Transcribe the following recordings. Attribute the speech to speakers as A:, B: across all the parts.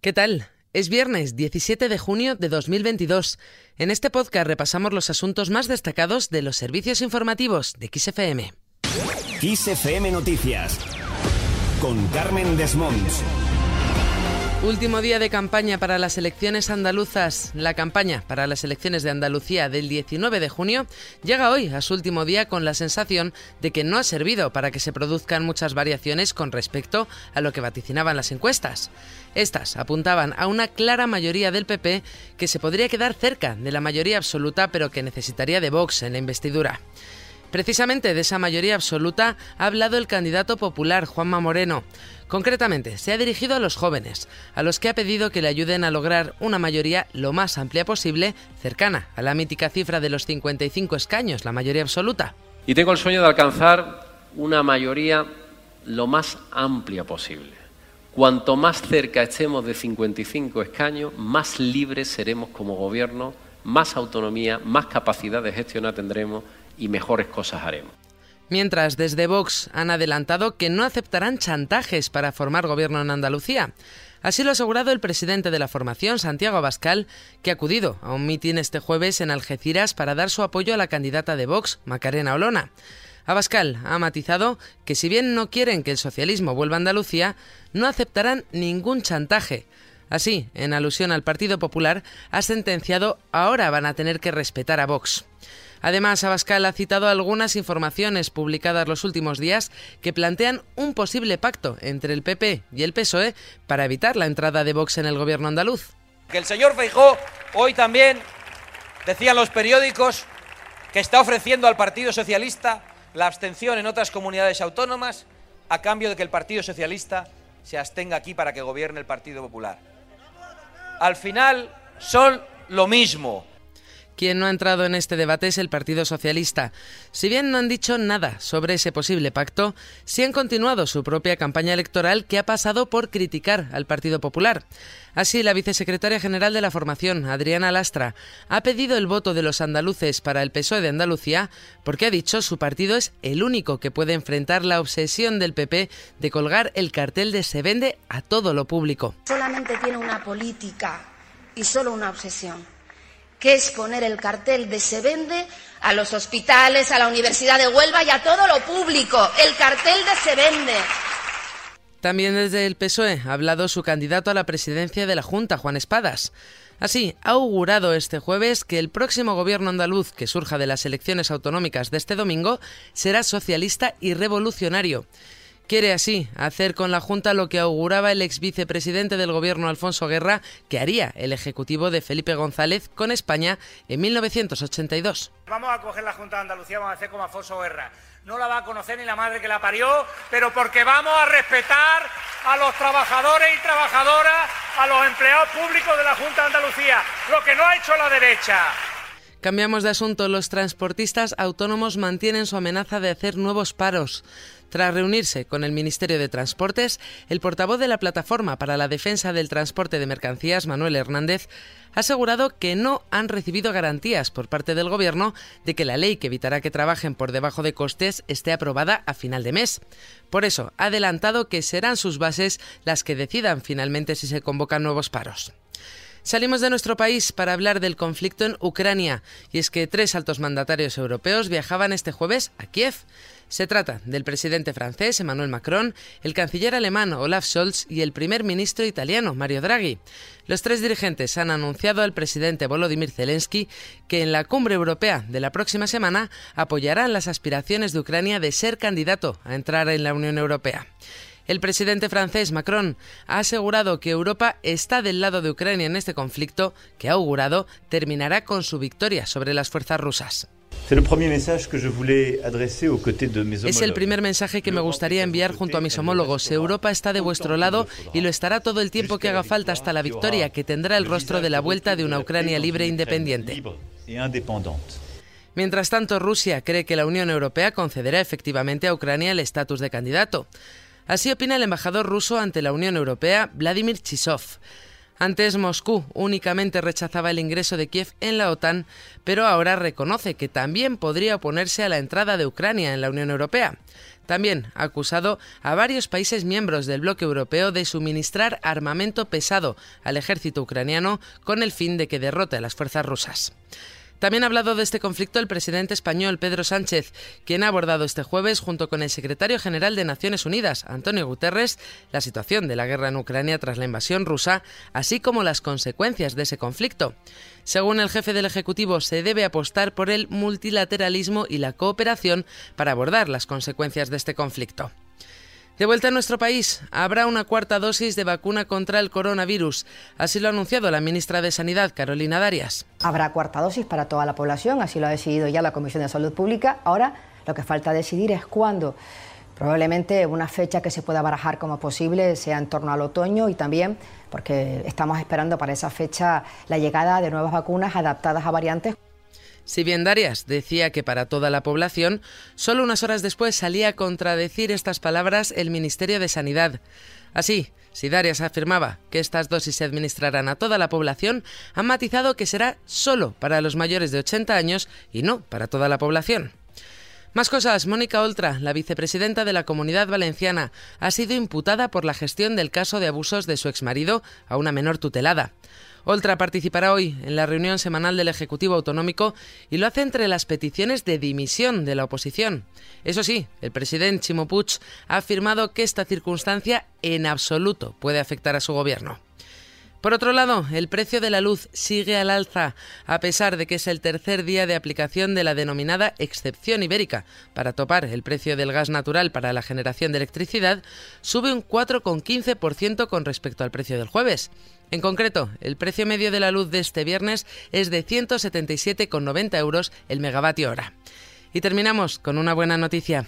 A: ¿Qué tal? Es viernes 17 de junio de 2022. En este podcast repasamos los asuntos más destacados de los servicios informativos de XFM.
B: XFM Noticias con Carmen Desmonts.
A: Último día de campaña para las elecciones andaluzas. La campaña para las elecciones de Andalucía del 19 de junio llega hoy a su último día con la sensación de que no ha servido para que se produzcan muchas variaciones con respecto a lo que vaticinaban las encuestas. Estas apuntaban a una clara mayoría del PP que se podría quedar cerca de la mayoría absoluta pero que necesitaría de Vox en la investidura. Precisamente de esa mayoría absoluta ha hablado el candidato popular Juanma Moreno. Concretamente, se ha dirigido a los jóvenes, a los que ha pedido que le ayuden a lograr una mayoría lo más amplia posible, cercana a la mítica cifra de los 55 escaños, la mayoría absoluta.
C: Y tengo el sueño de alcanzar una mayoría lo más amplia posible. Cuanto más cerca estemos de 55 escaños, más libres seremos como gobierno, más autonomía, más capacidad de gestionar tendremos y mejores cosas haremos.
A: Mientras, desde Vox han adelantado que no aceptarán chantajes para formar gobierno en Andalucía. Así lo ha asegurado el presidente de la formación, Santiago Abascal, que ha acudido a un mitin este jueves en Algeciras para dar su apoyo a la candidata de Vox, Macarena Olona. Abascal ha matizado que si bien no quieren que el socialismo vuelva a Andalucía, no aceptarán ningún chantaje. Así, en alusión al Partido Popular, ha sentenciado ahora van a tener que respetar a Vox. Además, Abascal ha citado algunas informaciones publicadas los últimos días que plantean un posible pacto entre el PP y el PSOE para evitar la entrada de Vox en el gobierno andaluz.
D: Que el señor Feijó hoy también decían los periódicos que está ofreciendo al Partido Socialista la abstención en otras comunidades autónomas a cambio de que el Partido Socialista se abstenga aquí para que gobierne el Partido Popular. Al final son lo mismo.
A: Quien no ha entrado en este debate es el Partido Socialista. Si bien no han dicho nada sobre ese posible pacto, sí han continuado su propia campaña electoral que ha pasado por criticar al Partido Popular. Así, la vicesecretaria general de la formación, Adriana Lastra, ha pedido el voto de los andaluces para el PSOE de Andalucía porque ha dicho su partido es el único que puede enfrentar la obsesión del PP de colgar el cartel de se vende a todo lo público.
E: Solamente tiene una política y solo una obsesión que es poner el cartel de se vende a los hospitales, a la Universidad de Huelva y a todo lo público. El cartel de se vende.
A: También desde el PSOE ha hablado su candidato a la presidencia de la Junta, Juan Espadas. Así, ha augurado este jueves que el próximo gobierno andaluz que surja de las elecciones autonómicas de este domingo será socialista y revolucionario. Quiere así hacer con la Junta lo que auguraba el ex vicepresidente del gobierno Alfonso Guerra que haría el ejecutivo de Felipe González con España en 1982.
F: Vamos a coger la Junta de Andalucía, vamos a hacer como Alfonso Guerra. No la va a conocer ni la madre que la parió, pero porque vamos a respetar a los trabajadores y trabajadoras, a los empleados públicos de la Junta de Andalucía, lo que no ha hecho la derecha.
A: Cambiamos de asunto. Los transportistas autónomos mantienen su amenaza de hacer nuevos paros. Tras reunirse con el Ministerio de Transportes, el portavoz de la Plataforma para la Defensa del Transporte de Mercancías, Manuel Hernández, ha asegurado que no han recibido garantías por parte del Gobierno de que la ley que evitará que trabajen por debajo de costes esté aprobada a final de mes. Por eso, ha adelantado que serán sus bases las que decidan finalmente si se convocan nuevos paros. Salimos de nuestro país para hablar del conflicto en Ucrania, y es que tres altos mandatarios europeos viajaban este jueves a Kiev. Se trata del presidente francés Emmanuel Macron, el canciller alemán Olaf Scholz y el primer ministro italiano Mario Draghi. Los tres dirigentes han anunciado al presidente Volodymyr Zelensky que en la cumbre europea de la próxima semana apoyarán las aspiraciones de Ucrania de ser candidato a entrar en la Unión Europea. El presidente francés Macron ha asegurado que Europa está del lado de Ucrania en este conflicto que ha augurado terminará con su victoria sobre las fuerzas rusas. Es el primer mensaje que me gustaría enviar junto a mis homólogos. Europa está de vuestro lado y lo estará todo el tiempo que haga falta hasta la victoria, que tendrá el rostro de la vuelta de una Ucrania libre e independiente. Mientras tanto, Rusia cree que la Unión Europea concederá efectivamente a Ucrania el estatus de candidato. Así opina el embajador ruso ante la Unión Europea, Vladimir Chisov. Antes Moscú únicamente rechazaba el ingreso de Kiev en la OTAN, pero ahora reconoce que también podría oponerse a la entrada de Ucrania en la Unión Europea. También ha acusado a varios países miembros del bloque europeo de suministrar armamento pesado al ejército ucraniano con el fin de que derrote a las fuerzas rusas. También ha hablado de este conflicto el presidente español Pedro Sánchez, quien ha abordado este jueves junto con el secretario general de Naciones Unidas, Antonio Guterres, la situación de la guerra en Ucrania tras la invasión rusa, así como las consecuencias de ese conflicto. Según el jefe del Ejecutivo, se debe apostar por el multilateralismo y la cooperación para abordar las consecuencias de este conflicto. De vuelta a nuestro país, habrá una cuarta dosis de vacuna contra el coronavirus. Así lo ha anunciado la ministra de Sanidad, Carolina Darias.
G: Habrá cuarta dosis para toda la población, así lo ha decidido ya la Comisión de Salud Pública. Ahora lo que falta decidir es cuándo. Probablemente una fecha que se pueda barajar como posible sea en torno al otoño y también porque estamos esperando para esa fecha la llegada de nuevas vacunas adaptadas a variantes.
A: Si bien Darias decía que para toda la población, solo unas horas después salía a contradecir estas palabras el Ministerio de Sanidad. Así, si Darias afirmaba que estas dosis se administrarán a toda la población, han matizado que será solo para los mayores de 80 años y no para toda la población. Más cosas. Mónica Oltra, la vicepresidenta de la Comunidad Valenciana, ha sido imputada por la gestión del caso de abusos de su exmarido a una menor tutelada. Oltra participará hoy en la reunión semanal del Ejecutivo Autonómico y lo hace entre las peticiones de dimisión de la oposición. Eso sí, el presidente Chimo Puig ha afirmado que esta circunstancia en absoluto puede afectar a su gobierno. Por otro lado, el precio de la luz sigue al alza, a pesar de que es el tercer día de aplicación de la denominada excepción ibérica. Para topar el precio del gas natural para la generación de electricidad, sube un 4,15% con respecto al precio del jueves. En concreto, el precio medio de la luz de este viernes es de 177,90 euros el megavatio hora. Y terminamos con una buena noticia.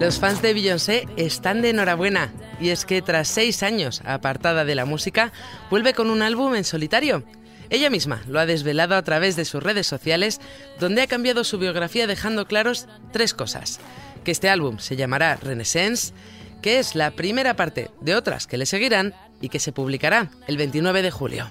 A: Los fans de Beyoncé están de enhorabuena y es que tras seis años apartada de la música, vuelve con un álbum en solitario. Ella misma lo ha desvelado a través de sus redes sociales, donde ha cambiado su biografía dejando claros tres cosas. Que este álbum se llamará Renaissance, que es la primera parte de otras que le seguirán y que se publicará el 29 de julio.